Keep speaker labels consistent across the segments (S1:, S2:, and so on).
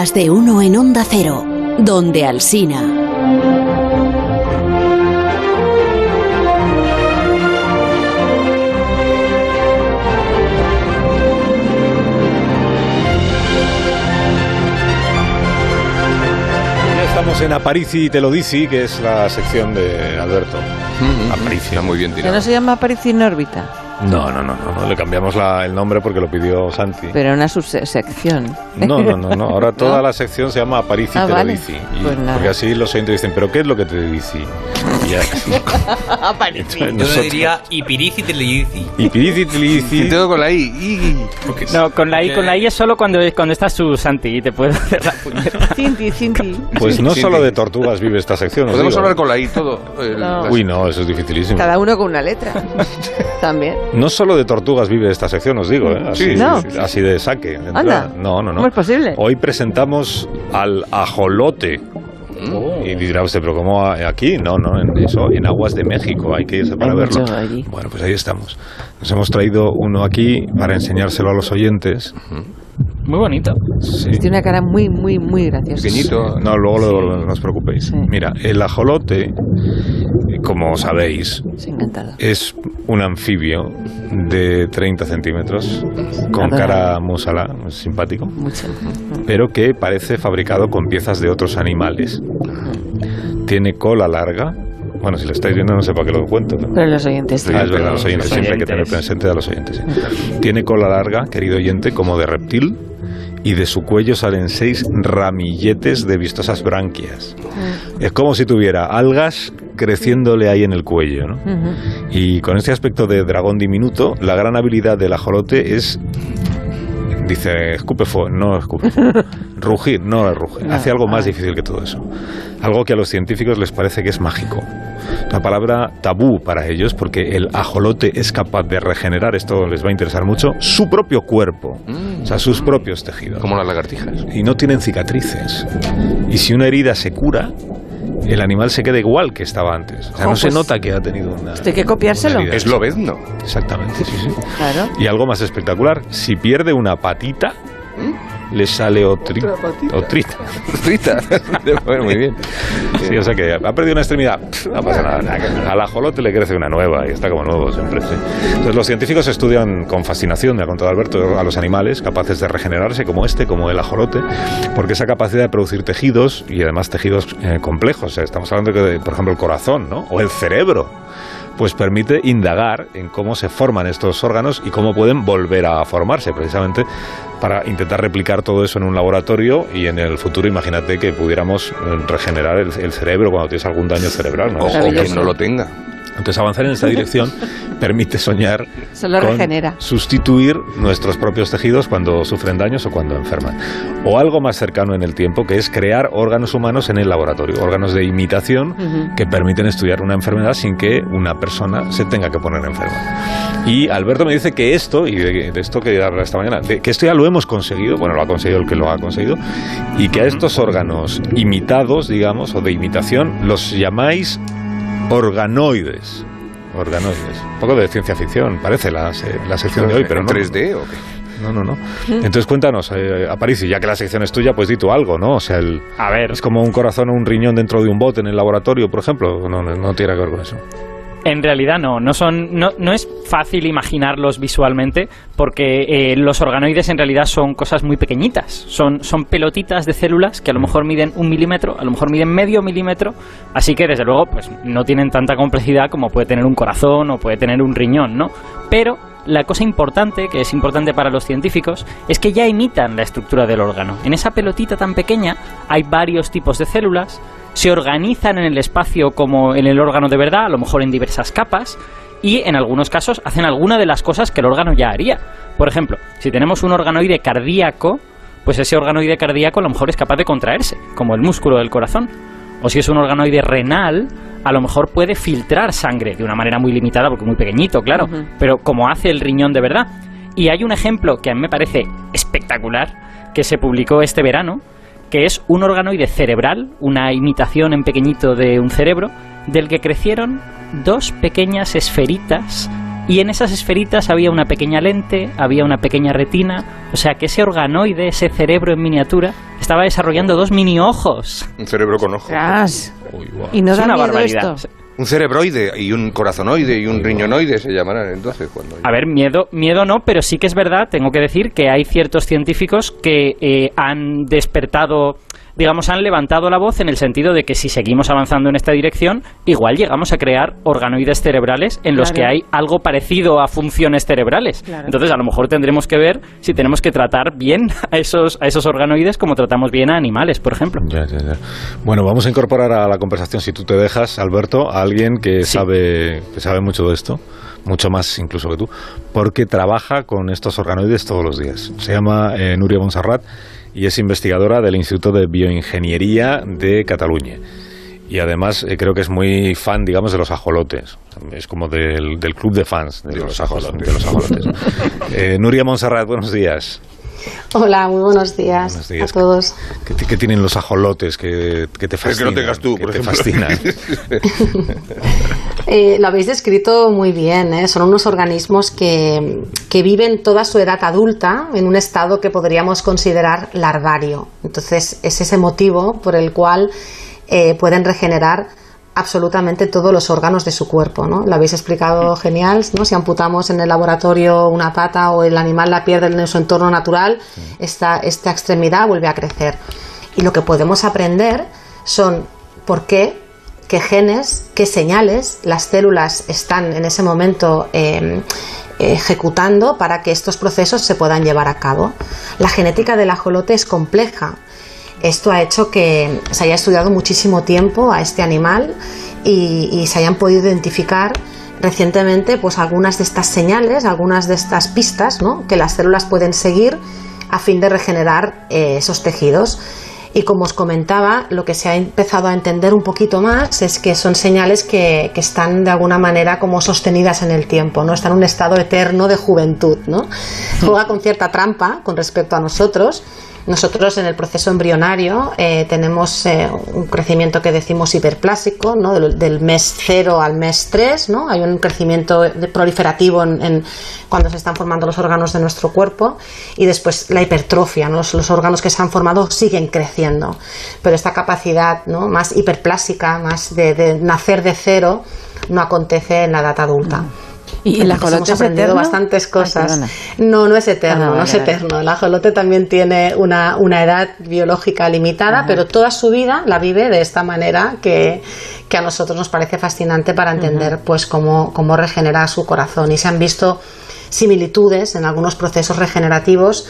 S1: Más de uno en Onda Cero, donde Alsina.
S2: Ya estamos en Aparici te lo dici, que es la sección de Alberto. Aparici.
S3: Está muy bien
S4: Que
S3: tirado.
S4: no se llama Aparicio in órbita,
S2: No, no, no, no, no, le cambiamos la- el nombre porque lo pidió Santi.
S4: pero una subsección.
S2: No, no, no, no. Ahora toda
S4: ¿No?
S2: la sección se llama Aparici
S4: Ah,
S2: te
S4: vale.
S2: lo
S4: Pues
S2: porque así los oyentes dicen, ¿pero qué es lo que te dici? Y ya-
S5: Yo le diría Ipirici Teledici.
S2: Y pirici te lo dici.
S3: Y todo con la I.
S6: No, con la I, con la I es solo cuando, cuando estás su Santi y te puedo hacer la puñeta.
S4: Cinti, Cinti.
S2: Pues no solo de tortugas vive esta sección. os
S3: Podemos hablar con la I todo.
S2: Uy, no, eso es dificilísimo.
S4: Cada uno con una letra. También.
S2: No solo de tortugas vive esta sección, os digo, ¿eh? así,
S3: Sí,
S4: No.
S2: así de saque.
S4: Anda.
S2: No, no, no.
S4: ¿Cómo es posible?
S2: Hoy presentamos al ajolote. Y dirá usted, pero ¿cómo aquí? No, no, en, eso, en aguas de México, hay que irse para
S4: Hay
S2: verlo.
S4: mucho allí.
S2: Bueno, pues ahí estamos. Nos hemos traído uno aquí para enseñárselo a los oyentes.
S6: Muy bonito.
S2: Sí.
S4: Tiene una cara muy, muy, muy graciosa.
S3: Pequeñito.
S2: No, luego lo devolvemos, no os preocupéis.
S4: Sí.
S2: Mira, el ajolote, como sabéis, es un anfibio de 30 centímetros, con cara musala, simpático,
S4: Mucho.
S2: pero que parece fabricado con piezas de otros animales. Tiene cola larga. Bueno, si lo estáis viendo no sé para qué lo cuento. ¿no?
S4: Pero los oyentes.
S2: Ah, es verdad, los oyentes,
S6: Los
S2: siempre hay que tener presente a los oyentes. sí. Tiene cola larga, querido oyente, como de reptil, y de su cuello salen seis ramilletes de vistosas branquias. Es como si tuviera algas creciéndole ahí en el cuello, ¿no? Y con este aspecto de dragón diminuto, la gran habilidad del ajolote es. Dice, escupe fuego, no escupe fuego. Rugir, no ruge.
S4: No,
S2: Hace algo más difícil que todo eso. Algo que a los científicos les parece que es mágico. La palabra tabú para ellos, porque el ajolote es capaz de regenerar, esto les va a interesar mucho, su propio cuerpo. O sea, sus propios tejidos.
S3: Como las lagartijas.
S2: Y no tienen cicatrices. Y si una herida se cura, el animal se queda igual que estaba antes. O sea, no se
S4: pues,
S2: nota que ha tenido una.
S4: esto hay que copiárselo.
S3: Es lobezno.
S2: Exactamente, sí, sí.
S4: Claro.
S2: Y algo más espectacular, si pierde una patita, le sale otri- otrita.
S3: Frita. bueno, muy bien.
S2: Sí, o sea que ha perdido una extremidad, pff, no pasa nada. Al ajolote le crece una nueva y está como nuevo siempre. sí. Entonces los científicos estudian con fascinación, me ha contado Alberto, a los animales capaces de regenerarse como este, como el ajolote, porque esa capacidad de producir tejidos y además tejidos eh, complejos, estamos hablando de, por ejemplo, el corazón, ¿no? O el cerebro pues permite indagar en cómo se forman estos órganos y cómo pueden volver a formarse, precisamente para intentar replicar todo eso en un laboratorio y en el futuro imagínate que pudiéramos eh, regenerar el, el cerebro cuando tienes algún daño cerebral. ¿no?
S3: O, no lo tenga.
S2: Entonces avanzar en esta dirección permite soñar
S4: Solo
S2: con
S4: regenera.
S2: sustituir nuestros propios tejidos cuando sufren daños o cuando enferman. O algo más cercano en el tiempo, que es crear órganos humanos en el laboratorio, órganos de imitación que permiten estudiar una enfermedad sin que una persona se tenga que poner enferma. Y Alberto me dice que esto, y de, de esto que habla esta mañana, de que esto ya lo hemos conseguido, bueno, lo ha conseguido el que lo ha conseguido, y que a estos órganos imitados, digamos, o de imitación, los llamáis organoides. Organoides. Un poco de ciencia ficción, parece la, se- la sección de hoy, pero
S3: ¿En
S2: no.
S3: 3D o qué?
S2: No, no, no. Entonces cuéntanos, eh, Aparicio, ya que la sección es tuya, pues di tú algo, ¿no? O sea, el,
S6: A ver,
S2: es como un corazón o un riñón dentro de un bote en el laboratorio, por ejemplo. No, no, no tiene que ver con eso.
S6: En realidad no, no son, no, no es fácil imaginarlos visualmente porque eh, los organoides en realidad son cosas muy pequeñitas, son, son pelotitas de células que a lo mejor miden un milímetro, a lo mejor miden medio milímetro, así que desde luego pues no tienen tanta complejidad como puede tener un corazón o puede tener un riñón, ¿no? Pero la cosa importante, que es importante para los científicos, es que ya imitan la estructura del órgano. En esa pelotita tan pequeña hay varios tipos de células, se organizan en el espacio como en el órgano de verdad, a lo mejor en diversas capas, y en algunos casos hacen alguna de las cosas que el órgano ya haría. Por ejemplo, si tenemos un organoide cardíaco, pues ese organoide cardíaco a lo mejor es capaz de contraerse, como el músculo del corazón. O si es un organoide renal, a lo mejor puede filtrar sangre de una manera muy limitada, porque es muy pequeñito, claro, pero como hace el riñón de verdad. Y hay un ejemplo que a mí me parece espectacular, que se publicó este verano, que es un organoide cerebral, una imitación en pequeñito de un cerebro, del que crecieron dos pequeñas esferitas y en esas esferitas había una pequeña lente, había una pequeña retina, o sea que ese organoide, ese cerebro en miniatura, estaba desarrollando dos mini ojos.
S3: Un cerebro con ojos. Uy.
S4: Y no
S6: es
S4: da
S6: una
S4: miedo
S6: barbaridad.
S4: esto.
S3: Un cerebroide y un corazonoide y un riñonoide se llamarán entonces cuando...
S6: A ver, miedo, miedo no, pero sí que es verdad, tengo que decir que hay ciertos científicos que eh, han despertado, digamos, han levantado la voz en el sentido de que si seguimos avanzando en esta dirección, igual llegamos a crear organoides cerebrales en los
S4: Claro.
S6: que hay algo parecido a funciones cerebrales.
S4: Claro.
S6: Entonces, a lo mejor tendremos que ver si tenemos que tratar bien a esos, a esos organoides como tratamos bien a animales, por ejemplo.
S2: Ya, ya, ya. Bueno, vamos a incorporar a la conversación, si tú te dejas, Alberto, a alguien que
S6: Sí.
S2: sabe que sabe mucho de esto, mucho más incluso que tú, porque trabaja con estos organoides todos los días. Se llama eh, Nuria Monserrat y es investigadora del Instituto de Bioingeniería de Cataluña. Y además eh, creo que es muy fan, digamos, de los ajolotes. Es como del, del club de fans de, los, ajolotes. de los ajolotes. Eh, Nuria Monserrat, buenos días.
S7: Hola, muy buenos días,
S2: Buenos días.
S7: a todos.
S2: ¿Qué, tienen los ajolotes que, que te
S3: que no
S2: fascinan?
S3: tengas tú,
S2: que
S3: por
S2: te
S3: ejemplo.
S2: fascinan?
S7: Eh, lo habéis descrito muy bien, ¿eh? son unos organismos que, que viven toda su edad adulta en un estado que podríamos considerar larvario. Entonces, es ese motivo por el cual eh, pueden regenerar absolutamente todos los órganos de su cuerpo, ¿no? Lo habéis explicado genial, ¿no? Si amputamos en el laboratorio una pata o el animal la pierde en su entorno natural, esta, esta extremidad vuelve a crecer. Y lo que podemos aprender son por qué, qué genes, qué señales las células están en ese momento eh, ejecutando para que estos procesos se puedan llevar a cabo. La genética del ajolote es compleja. Esto ha hecho que se haya estudiado muchísimo tiempo a este animal y, y se hayan podido identificar recientemente pues algunas de estas señales, algunas de estas pistas ¿no? que las células pueden seguir a fin de regenerar eh, esos tejidos. Y como os comentaba, lo que se ha empezado a entender un poquito más es que son señales que, que están de alguna manera como sostenidas en el tiempo, ¿no? Están en un estado eterno de juventud, ¿no? Juega con cierta trampa con respecto a nosotros. Nosotros en el proceso embrionario eh, tenemos eh, un crecimiento que decimos hiperplásico, ¿no? del, mes 0 al mes 3, ¿no? hay un crecimiento proliferativo en, en cuando se están formando los órganos de nuestro cuerpo y después la hipertrofia, ¿no? los, los órganos que se han formado siguen creciendo, pero esta capacidad ¿no? más hiperplásica, más de, de nacer de cero, no acontece en la edad adulta.
S4: ¿Y el ajolote
S7: hemos
S4: es eterno?
S7: bastantes cosas. no, no es eterno,
S4: Ah,
S7: no es eterno. El ajolote también tiene una, una edad biológica limitada, pero toda su vida la vive de esta manera que, que a nosotros nos parece fascinante para entender pues cómo, cómo regenera su corazón. Y se han visto similitudes en algunos procesos regenerativos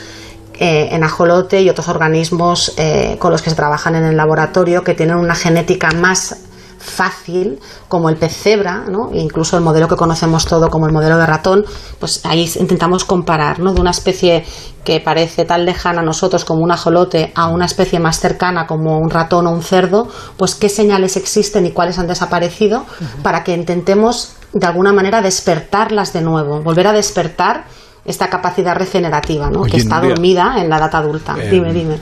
S7: eh, en ajolote y otros organismos eh, con los que se trabajan en el laboratorio que tienen una genética más fácil como el pez cebra, ¿no? E incluso el modelo que conocemos todo como el modelo de ratón, pues ahí intentamos comparar, ¿no? De una especie que parece tan lejana a nosotros como un ajolote a una especie más cercana como un ratón o un cerdo, pues qué señales existen y cuáles han desaparecido para que intentemos de alguna manera despertarlas de nuevo, volver a despertar esta capacidad regenerativa, ¿no?
S2: Oye,
S7: que está
S2: Nuria,
S7: dormida en la edad adulta.
S2: eh,
S7: dime, dime.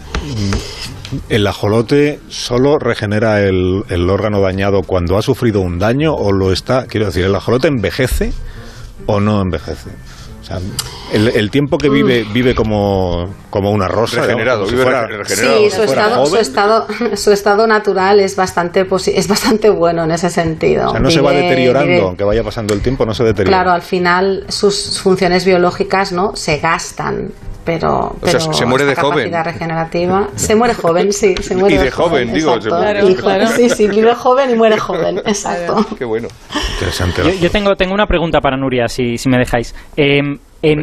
S2: ¿El ajolote solo regenera el, el órgano dañado cuando ha sufrido un daño o lo está? Quiero decir, ¿el ajolote envejece o no envejece? O sea, el, el tiempo que vive vive como, como una rosa.
S3: Regenerado,
S2: digamos, como
S3: vive
S2: si fuera-
S3: re- regenerado.
S7: Sí, su estado, su,
S2: joven.
S7: estado, su estado natural es bastante, posi- es bastante bueno en ese sentido.
S2: O sea, no se va deteriorando,
S7: vive-
S2: aunque vaya pasando el tiempo, no se deteriora.
S7: Claro, al final sus funciones biológicas no se gastan, pero,
S3: O sea, se muere de joven.
S7: regenerativa se muere joven, sí, se muere
S3: Y de joven, digo,
S7: exacto.
S3: se muere-
S7: Y
S3: Claro,
S7: joven, Sí, sí, vive joven y muere joven, exacto.
S3: Qué bueno.
S2: Interesante.
S6: Yo, yo tengo, tengo una pregunta para Nuria, si, si me dejáis. Eh,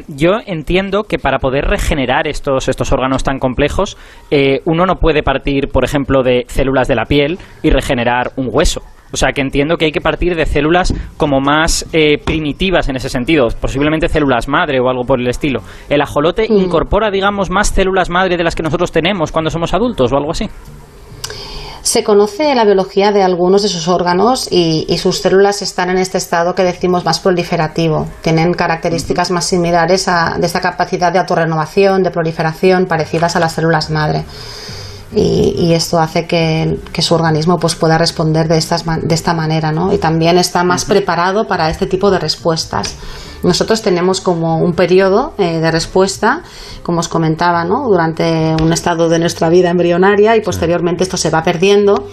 S6: yo entiendo que para poder regenerar estos, estos órganos tan complejos, eh, uno no puede partir, por ejemplo, de células de la piel y regenerar un hueso. O sea, que entiendo que hay que partir de células como más eh, primitivas en ese sentido, posiblemente células madre o algo por el estilo. ¿El ajolote
S7: Mm.
S6: incorpora, digamos, más células madre de las que nosotros tenemos cuando somos adultos o algo así?
S7: Se conoce la biología de algunos de sus órganos y, y sus células están en este estado que decimos más proliferativo. Tienen características más similares a, de esta capacidad de autorrenovación, de proliferación, parecidas a las células madre. Y, y esto hace que, que su organismo pues, pueda responder de, estas, de esta manera. ¿no? Y también está más preparado para este tipo de respuestas. Nosotros tenemos como un periodo eh, de respuesta, como os comentaba, ¿no? durante un estado de nuestra vida embrionaria y posteriormente esto se va perdiendo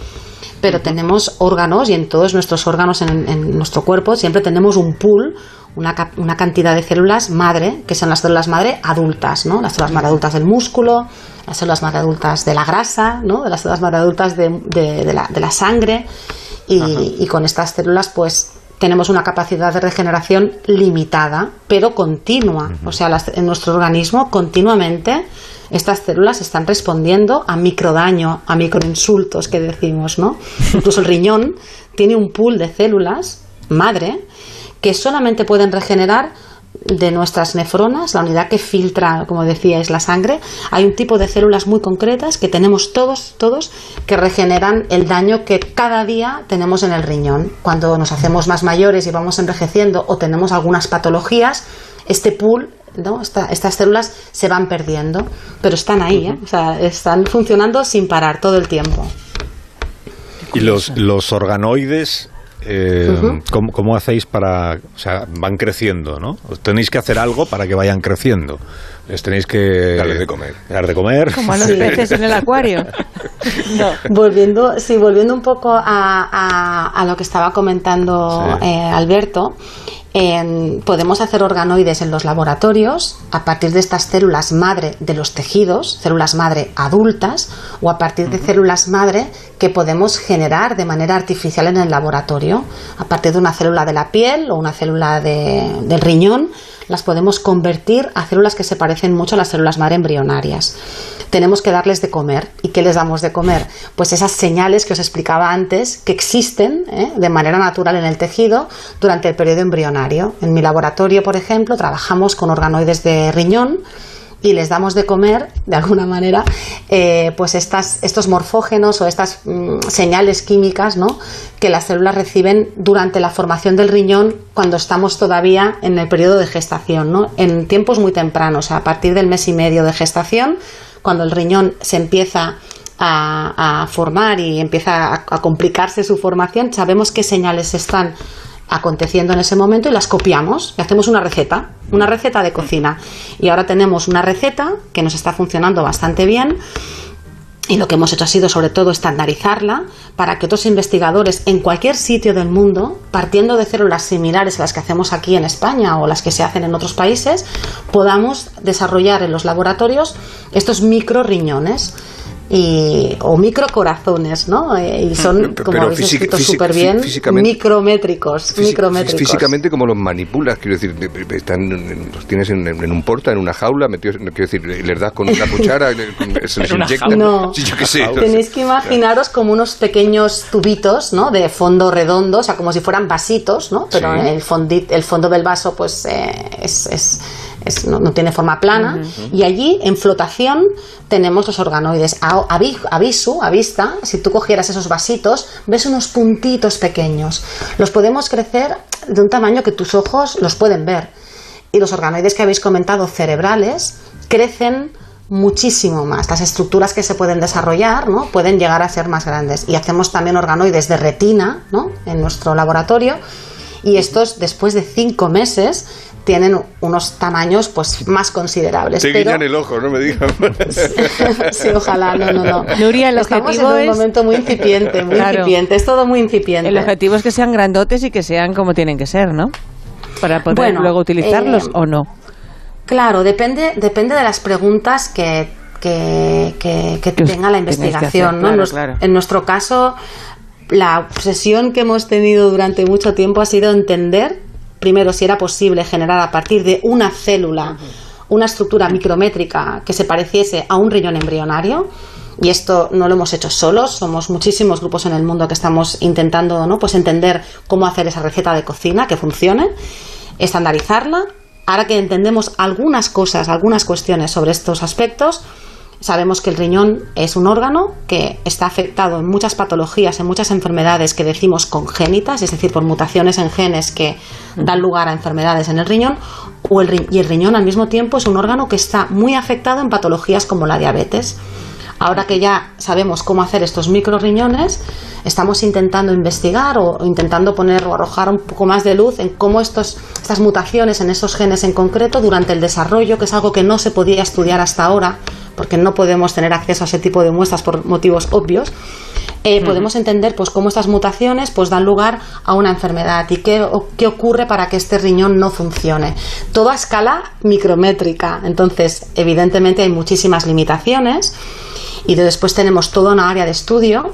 S7: pero tenemos órganos y en todos nuestros órganos en, en nuestro cuerpo siempre tenemos un pool, una, ca- una cantidad de células madre, que son las células madre adultas, ¿no? Las células madre adultas del músculo, las células madre adultas de la grasa, ¿no? Las células madre adultas de, de- de la, de la sangre y, y con estas células pues tenemos una capacidad de regeneración limitada, pero continua. O sea, las- en nuestro organismo continuamente estas células están respondiendo a microdaño, a microinsultos que decimos, ¿no? Incluso el riñón tiene un pool de células madre que solamente pueden regenerar de nuestras nefronas, la unidad que filtra, como decíais, la sangre, hay un tipo de células muy concretas que tenemos todos, todos, que regeneran el daño que cada día tenemos en el riñón. Cuando nos hacemos más mayores y vamos envejeciendo o tenemos algunas patologías, este pool, ¿no? Esta- estas células se van perdiendo, pero están ahí, ¿eh? o sea, están funcionando sin parar todo el tiempo.
S2: Y los, los organoides, eh, ¿cómo, cómo hacéis para...? O sea, van creciendo, ¿no? Tenéis que hacer algo para que vayan creciendo. Les tenéis que...
S3: Darles de comer.
S2: Dar de comer.
S4: Como a los peces en el acuario. No.
S7: Volviendo, sí, volviendo un poco a, a- a lo que estaba comentando
S2: Sí.
S7: eh, Alberto, em, podemos hacer organoides en los laboratorios a partir de estas células madre de los tejidos, células madre adultas, o a partir de células madre que podemos generar de manera artificial en el laboratorio, a partir de una célula de la piel o una célula de- del riñón, las podemos convertir a células que se parecen mucho a las células madre embrionarias. Tenemos que darles de comer. ¿Y qué les damos de comer? Pues esas señales que os explicaba antes, que existen ¿eh? de manera natural en el tejido durante el periodo embrionario. En mi laboratorio, por ejemplo, trabajamos con organoides de riñón y les damos de comer, de alguna manera, eh, pues estas, estos morfógenos o estas mm, señales químicas ¿no? que las células reciben durante la formación del riñón cuando estamos todavía en el periodo de gestación, ¿no? en tiempos muy tempranos, a partir del mes y medio de gestación, cuando el riñón se empieza a, formar y empieza a complicarse su formación, sabemos qué señales están aconteciendo en ese momento y las copiamos y hacemos una receta, una receta de cocina. Y ahora tenemos una receta que nos está funcionando bastante bien y lo que hemos hecho ha sido sobre todo estandarizarla para que otros investigadores en cualquier sitio del mundo, partiendo de células similares a las que hacemos aquí en España o las que se hacen en otros países, podamos desarrollar en los laboratorios estos micro riñones. Y, o microcorazones, ¿no? Eh, Y son,
S3: Pero-
S7: como
S3: pero
S7: habéis escrito súper bien, micrométricos, micrométricos.
S3: Físicamente, como los manipulas? Quiero decir, de- de- están, los tienes en, en un porta, en una jaula, metidos, quiero decir, les das con una cuchara, se les inyecta.
S7: No.
S3: Sí, yo qué sé.
S7: Tenéis que imaginaros como unos pequeños tubitos, ¿no? De fondo redondo, o sea, como si fueran vasitos, ¿no? Pero
S3: Sí.
S7: el, fondi- el fondo del vaso, pues, eh, es, es- es- no, no tiene forma plana. Y allí, en flotación, tenemos los organoides. A, a a visu, a vista, si tú cogieras esos vasitos, ves unos puntitos pequeños. Los podemos crecer de un tamaño que tus ojos los pueden ver. Y los organoides que habéis comentado cerebrales crecen muchísimo más. Las estructuras que se pueden desarrollar ¿no? pueden llegar a ser más grandes. Y hacemos también organoides de retina ¿no? en nuestro laboratorio. Y estos, después de cinco meses, tienen unos tamaños pues más considerables.
S3: Te
S7: Pero-
S3: guiñan el ojo, no me digas.
S7: sí, ojalá, no, no, no.
S4: Nuria, el
S7: Estamos
S4: objetivo
S7: en un
S4: es-
S7: momento muy incipiente, muy
S4: Claro.
S7: incipiente. Es todo muy incipiente.
S4: El objetivo es que sean grandotes y que sean como tienen que ser, ¿no? Para poder
S7: Bueno,
S4: luego utilizarlos
S7: eh,
S4: o no.
S7: Claro, depende, depende de las preguntas que, que, que- que tenga la investigación.
S4: hacer,
S7: ¿no? en,
S4: claro,
S7: nues-
S4: claro.
S7: en nuestro caso, la obsesión que hemos tenido durante mucho tiempo ha sido entender, primero, si era posible generar a partir de una célula una estructura micrométrica que se pareciese a un riñón embrionario. Y esto no lo hemos hecho solos, somos muchísimos grupos en el mundo que estamos intentando ¿no? pues entender cómo hacer esa receta de cocina que funcione, estandarizarla. Ahora que entendemos algunas cosas, algunas cuestiones sobre estos aspectos, sabemos que el riñón es un órgano que está afectado en muchas patologías, en muchas enfermedades que decimos congénitas, es decir, por mutaciones en genes que dan lugar a enfermedades en el riñón, o el ri- y el riñón al mismo tiempo es un órgano que está muy afectado en patologías como la diabetes. Ahora que ya sabemos cómo hacer estos micro riñones, estamos intentando investigar o, o intentando poner o arrojar un poco más de luz en cómo estos, estas mutaciones en esos genes en concreto durante el desarrollo, que es algo que no se podía estudiar hasta ahora, porque no podemos tener acceso a ese tipo de muestras por motivos obvios, eh, podemos entender pues cómo estas mutaciones pues dan lugar a una enfermedad y qué, o- qué ocurre para que este riñón no funcione. Todo a escala micrométrica. Entonces, evidentemente hay muchísimas limitaciones y después tenemos toda una área de estudio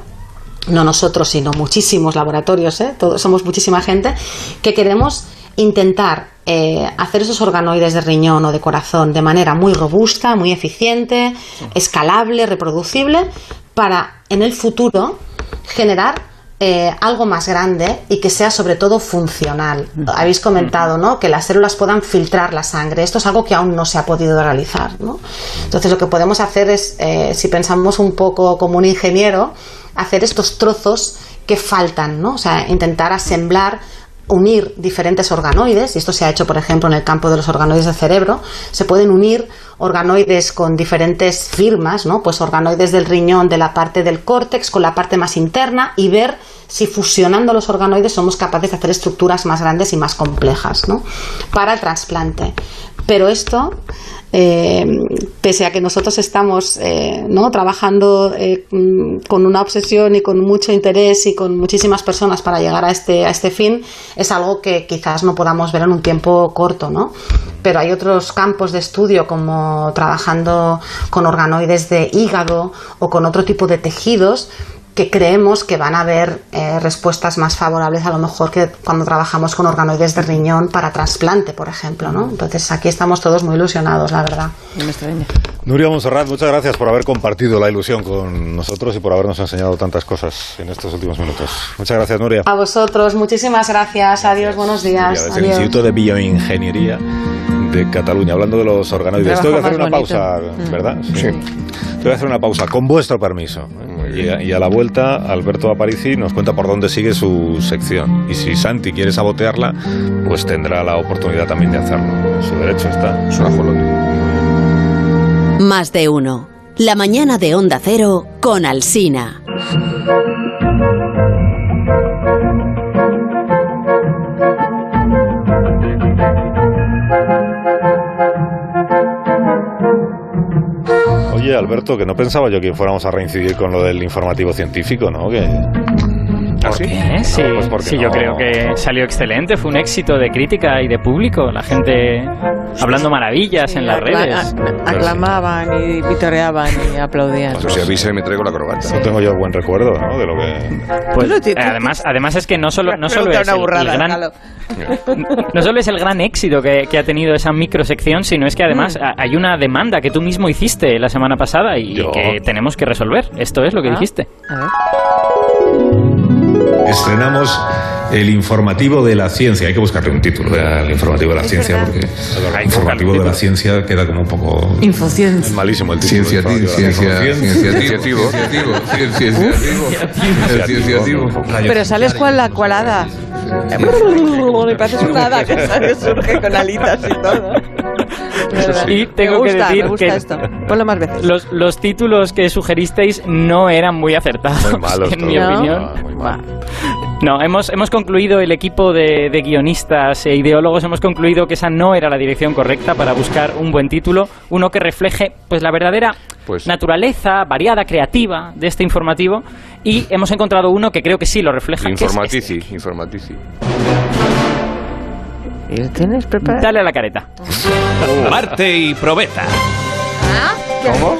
S7: no nosotros, sino muchísimos laboratorios, ¿eh? Todos, somos muchísima gente, que queremos intentar eh, hacer esos organoides de riñón o de corazón de manera muy robusta, muy eficiente, escalable, reproducible, para en el futuro generar eh, algo más grande y que sea sobre todo funcional. Habéis comentado ¿no? que las células puedan filtrar la sangre. Esto es algo que aún no se ha podido realizar. ¿no? Entonces lo que podemos hacer es, eh, si pensamos un poco como un ingeniero, hacer estos trozos que faltan, ¿no? o sea, intentar asemblar unir diferentes organoides, y esto se ha hecho, por ejemplo, en el campo de los organoides del cerebro, se pueden unir organoides con diferentes firmas, ¿no? Pues organoides del riñón de la parte del córtex con la parte más interna y ver si fusionando los organoides somos capaces de hacer estructuras más grandes y más complejas, ¿no? Para el trasplante. Pero esto, eh, pese a que nosotros estamos eh, ¿no? trabajando eh, con una obsesión y con mucho interés y con muchísimas personas para llegar a este, a este fin, es algo que quizás no podamos ver en un tiempo corto, ¿no? Pero hay otros campos de estudio como trabajando con organoides de hígado o con otro tipo de tejidos que creemos que van a haber eh, respuestas más favorables a lo mejor que cuando trabajamos con organoides de riñón para trasplante, por ejemplo, ¿no? Entonces aquí estamos todos muy ilusionados, la verdad.
S2: Nuria Monserrat, muchas gracias por haber compartido la ilusión con nosotros y por habernos enseñado tantas cosas en estos últimos minutos. Muchas gracias, Nuria.
S7: A vosotros, muchísimas gracias. Adiós, buenos días.
S2: Desde el
S7: Adiós.
S2: Instituto de Bioingeniería de Cataluña, hablando de los organoides. Tengo que hacer una
S4: más
S2: pausa,
S4: bonito. Mm.
S2: ¿verdad? Sí. Tengo que hacer una pausa, con vuestro permiso. ¿eh? Y a, la vuelta, Alberto Aparici nos cuenta por dónde sigue su sección. Y si Santi quiere sabotearla, pues tendrá la oportunidad también de hacerlo. Su derecho está.
S3: Es.
S1: Más de uno. La mañana de Onda Cero con Alsina.
S2: Alberto, que no pensaba yo que fuéramos a reincidir con lo del informativo científico, ¿no?
S3: ¿Ah, sí?
S6: ¿Eh? Sí,
S2: No, pues porque
S6: sí,
S2: no.
S6: yo creo que salió excelente, fue un éxito de crítica y de público, la gente hablando maravillas en las redes.
S4: a- aclamaban y vitoreaban y aplaudían.
S3: Pues si avisa y me traigo la corbata.
S2: No tengo yo buen recuerdo, ¿no? De lo que...
S6: Pues, eh, además, además es que no solo, no solo es el,
S4: burrada,
S6: el gran, no solo es el gran éxito que, que ha tenido esa microsección, sino es que además
S4: Mm.
S6: hay una demanda que tú mismo hiciste la semana pasada y
S2: Yo.
S6: que tenemos que resolver. Esto es lo que
S4: Ah.
S6: dijiste.
S4: A ver.
S2: Estrenamos el informativo de la ciencia. Hay que buscarle un título al informativo de la ciencia
S4: verdad.
S2: porque el informativo de la ciencia queda como un poco...
S4: Infociencia.
S2: malísimo el título.
S3: Ciencia, ciencia,
S2: ciencia.
S3: cienciativo, cienciativo.
S4: Pero sales cual la cualada. Me pareces una hada que sale, surge con alitas y todo. ¿Verdad?
S6: Y tengo
S4: me
S6: que
S4: gusta,
S6: decir
S4: me gusta
S6: que-
S4: esto. Ponlo más veces.
S6: Los, los títulos que sugeristeis no eran muy acertados,
S2: Muy malos
S6: en mi opinión.
S2: Ah, muy mal.
S6: No, hemos, hemos concluido, el equipo de, de guionistas e ideólogos, hemos concluido que esa no era la dirección correcta para buscar un buen título, uno que refleje pues la verdadera
S3: Pues-
S6: naturaleza variada, creativa de este informativo, y hemos encontrado uno que creo que sí lo refleja. que es
S3: Informatici, informatici.
S4: ¿Y lo tienes
S6: este.
S4: preparado?
S6: Dale a la careta.
S5: Marte y probeta.
S3: ¿Cómo?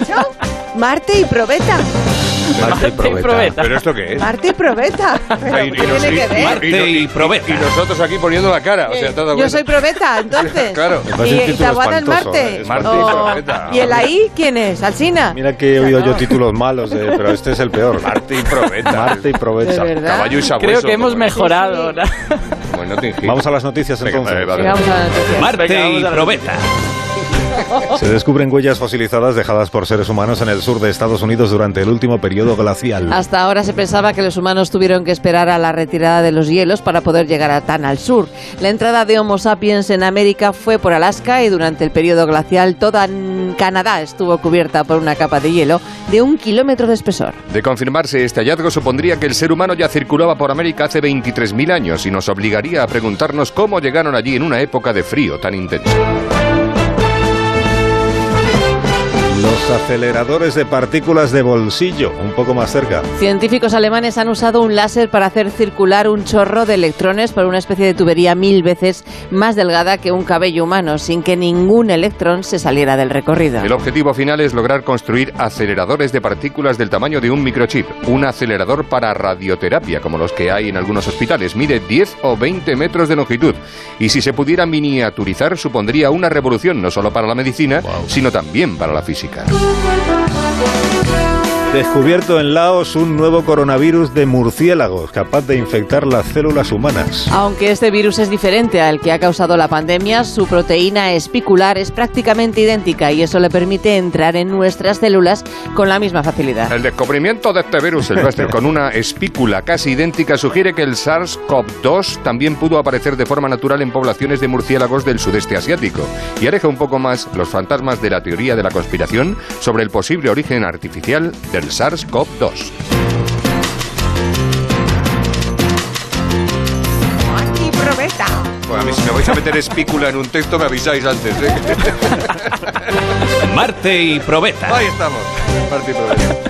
S4: Marte y probeta.
S6: Marte y probeta.
S3: ¿Pero esto qué es?
S4: Marte y probeta. ¿Pero
S3: Ay,
S4: ¿Qué
S3: y nos-
S4: tiene que
S3: y-
S4: ver?
S5: Marte y probeta.
S3: Y nosotros aquí poniendo la cara. O sea, ¿te has dado
S4: Yo soy probeta, entonces.
S3: Claro.
S4: ¿Y en
S2: espantoso,
S4: Marte?
S2: ¿eh?
S3: Marte y probeta.
S4: ¿Y el ahí quién es? ¿Alsina?
S2: Mira que he oído yo títulos malos, de- pero este es el peor.
S3: Marte y probeta.
S2: Marte y
S4: ¿De
S2: provecha.
S4: verdad?
S3: Caballo y sabueso.
S6: Creo que hemos mejorado.
S4: Sí,
S6: ¿no?
S3: Como en Notting Hill.
S2: Vamos a las noticias
S3: Venga,
S2: entonces.
S3: vale, vale.
S4: Venga, vamos a la noticia.
S5: Marte
S6: Venga, vamos
S5: y probeta.
S2: Se descubren huellas fosilizadas dejadas por seres humanos en el sur de Estados Unidos durante el último periodo glacial.
S4: Hasta ahora se pensaba que los humanos tuvieron que esperar a la retirada de los hielos para poder llegar a tan al sur. La entrada de Homo sapiens en América fue por Alaska y durante el periodo glacial toda Canadá estuvo cubierta por una capa de hielo de un kilómetro de espesor.
S3: De confirmarse este hallazgo supondría que el ser humano ya circulaba por América hace 23.000 años y nos obligaría a preguntarnos cómo llegaron allí en una época de frío tan intenso.
S2: Los aceleradores de partículas de bolsillo, un poco más cerca.
S4: Científicos alemanes han usado un láser para hacer circular un chorro de electrones por una especie de tubería mil veces más delgada que un cabello humano, sin que ningún electrón se saliera del recorrido.
S3: El objetivo final es lograr construir aceleradores de partículas del tamaño de un microchip, un acelerador para radioterapia, como los que hay en algunos hospitales. Mide 10 o 20 metros de longitud. Y si se pudiera miniaturizar, supondría una revolución no solo para la medicina, sino también para la física. Podcast.
S2: Descubierto en Laos un nuevo coronavirus de murciélagos capaz de infectar las células humanas.
S4: Aunque este virus es diferente al que ha causado la pandemia, su proteína espicular es prácticamente idéntica y eso le permite entrar en nuestras células con la misma facilidad.
S3: El descubrimiento de este virus silvestre con una espícula casi idéntica sugiere que el SARS-CoV-2 también pudo aparecer de forma natural en poblaciones de murciélagos del sudeste asiático y aleja un poco más los fantasmas de la teoría de la conspiración sobre el posible origen artificial del SARS-CoV-2. Bueno, a mí si me vais a meter espícula en un texto me avisáis antes. ¿eh?
S5: Marte y probeta.
S3: Ahí estamos. Marte y probeta.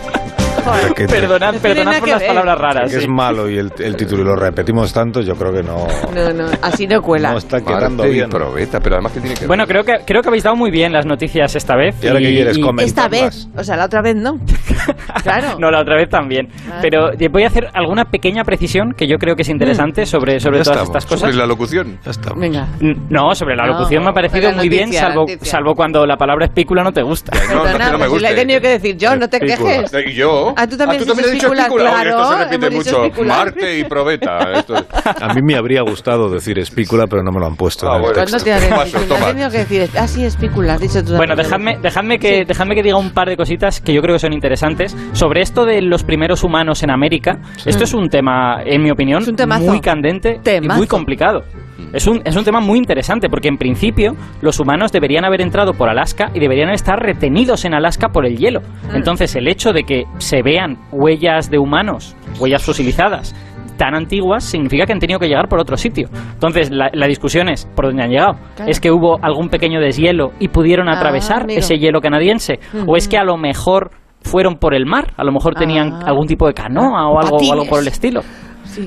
S2: Que te-
S6: Perdonad,
S4: No
S6: perdonad por las
S4: ver.
S6: palabras raras.
S2: que es malo y el, el título y lo repetimos tanto, yo creo que no,
S4: No, no, así no cuela.
S2: no está quedando
S3: Marte
S2: bien.
S3: probeta, pero además que tiene que.
S6: Bueno, creo que, creo que habéis dado muy bien las noticias esta vez.
S2: ¿Y ahora qué quieres,
S6: y-
S2: comentarlas?
S4: Esta vez, o sea, la otra vez no. Claro.
S6: No, la otra vez también.
S4: Ah.
S6: Pero eh, voy a hacer alguna pequeña precisión que yo creo que es interesante sobre, sobre
S2: Ya
S6: todas
S2: estamos.
S6: estas cosas.
S3: Sobre la locución.
S2: Ya está.
S4: Venga.
S6: No, sobre la
S4: No,
S6: locución me ha parecido muy bien, salvo, salvo cuando la palabra espícula no te gusta.
S3: No, no, no me
S4: pues si la he tenido que decir yo, no te quejes.
S3: ¿Y yo?
S4: Ah, tú también
S3: has
S4: dices
S3: dicho
S4: espícula.
S3: Oye, esto se
S4: claro,
S3: repite mucho.
S4: espícula.
S3: Marte y probeta. Esto es-
S2: A mí me habría gustado decir espícula, pero no me lo han puesto.
S3: Ah,
S2: en el
S3: bueno.
S2: texto.
S4: ¿Cuándo te has tenido que decir, ah, sí, espícula, has dicho tú.
S6: Bueno,
S4: también.
S6: dejadme, dejadme, que, dejadme que diga un par de cositas que yo creo que son interesantes. Sobre esto de los primeros humanos en América, esto es un tema, en mi opinión,
S4: Es un temazo.
S6: muy candente y
S4: Temazo.
S6: muy complicado. Es un, es un tema muy interesante porque en principio los humanos deberían haber entrado por Alaska y deberían estar retenidos en Alaska por el hielo.
S4: Mm.
S6: Entonces el hecho de que se vean huellas de humanos, huellas fosilizadas, tan antiguas significa que han tenido que llegar por otro sitio. Entonces la, la discusión es por dónde han llegado.
S4: Claro.
S6: ¿Es que hubo algún pequeño deshielo y pudieron
S4: Ah,
S6: atravesar ese hielo canadiense? ¿O es que a lo mejor fueron por el mar? A lo mejor tenían
S4: Ah.
S6: algún tipo de canoa o algo, o algo
S4: Patines.
S6: por el estilo.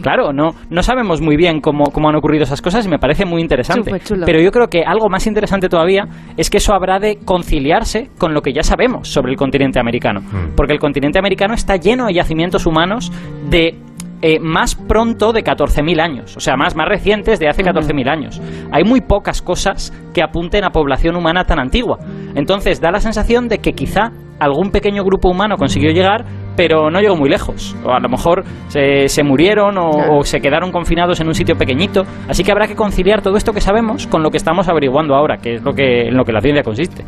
S6: Claro, no, no sabemos muy bien cómo, cómo han ocurrido esas cosas y me parece muy interesante. Pero yo creo que algo más interesante todavía es que eso habrá de conciliarse con lo que ya sabemos sobre el continente americano. Porque el continente americano está lleno de yacimientos humanos de eh, más pronto de 14.000 años, o sea, más, más recientes de hace 14.000 años. Hay muy pocas cosas que apunten a población humana tan antigua. Entonces da la sensación de que quizá algún pequeño grupo humano consiguió llegar, pero no llegó muy lejos. O a lo mejor se, se murieron o,
S4: Claro.
S6: o se quedaron confinados en un sitio pequeñito. Así que habrá que conciliar todo esto que sabemos con lo que estamos averiguando ahora, que es lo que, en lo que la ciencia consiste.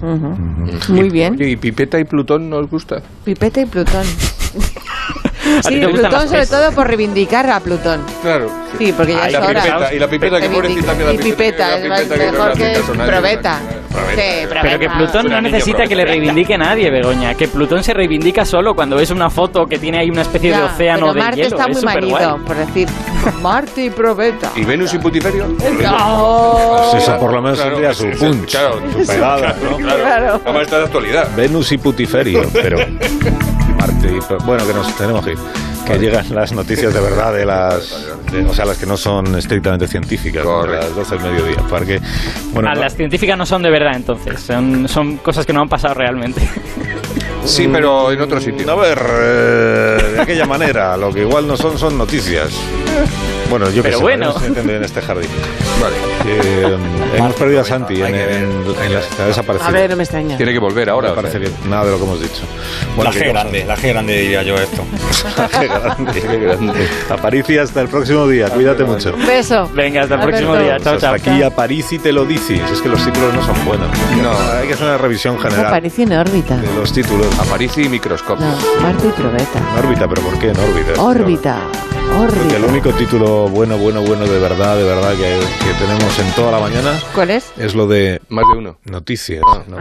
S4: Muy bien.
S3: ¿Y Pipeta y Plutón no os gusta?
S4: Pipeta y Plutón.
S6: ¿A ti
S4: Sí, Plutón sobre todo por reivindicar a Plutón.
S3: Claro.
S4: Sí, porque ya
S3: Ah, y
S4: es
S3: la
S4: hora.
S3: pipeta, y la pipeta, que pobrecita que la
S4: y pipeta, es más
S3: pipeta que no
S4: mejor que
S3: a
S4: probeta. Sí,
S6: Pero que. Plutón no necesita que le reivindique nadie, Begoña. Que Plutón se reivindica solo cuando ves una foto que tiene ahí una especie de
S4: Ya,
S6: océano
S4: pero
S6: de
S4: Marte
S6: hielo.
S4: está
S6: es
S4: muy
S6: superguay.
S4: manido, por decir Marte y probeta.
S3: ¿Y Venus y Putiferio?
S4: No.
S2: Pues eso por lo menos
S3: Claro,
S2: tendría su punch,
S3: claro,
S2: su pegada, ¿no?
S3: Claro,
S4: Claro.
S3: Vamos a estar de actualidad.
S2: Venus y Putiferio, pero Marte y- bueno que nos tenemos que ir. Que llegan las noticias de verdad de las, de- o sea, las que no son estrictamente científicas, de las 12 del mediodía, porque bueno,
S6: Ah,
S2: no-
S6: las científicas no son de verdad, entonces. Son, son cosas que no han pasado realmente.
S3: Sí, pero en otro sitio.
S2: a ver, eh, de aquella manera. Lo que igual no son, son noticias. Bueno, yo que
S6: Pero
S2: sé,
S6: bueno.
S2: no en este jardín.
S3: Vale.
S2: Eh, hemos perdido a Santi en, en, en las ha desaparecido.
S4: A ver, no me extraña.
S3: Tiene que volver ahora.
S2: Me
S3: o sea.
S2: parece que nada de lo que hemos dicho.
S8: la
S2: ¿qué
S8: G grande, la G grande diría yo esto.
S2: La G grande. Qué grande. Aparici, hasta el próximo día. Cuídate mucho.
S4: Un beso.
S6: Venga, hasta el
S4: Alberto.
S6: próximo día. Chao,
S2: Hasta
S6: chao.
S2: aquí Aparici te lo dices. Es que los títulos no son buenos.
S3: No.
S2: Hay que hacer una revisión general
S4: Parece en órbita.
S2: de los títulos.
S3: Aparici y microscopio.
S4: No, Marte y probeta.
S2: En órbita, pero ¿por qué en órbita?
S4: Órbita.
S2: Porque
S4: Órbita.
S2: el único título bueno, bueno, bueno de verdad, de verdad que, que tenemos en toda la mañana
S4: ¿Cuál es?
S2: es lo de
S3: Más de uno.
S2: noticias.
S3: Ah.
S2: ¿no?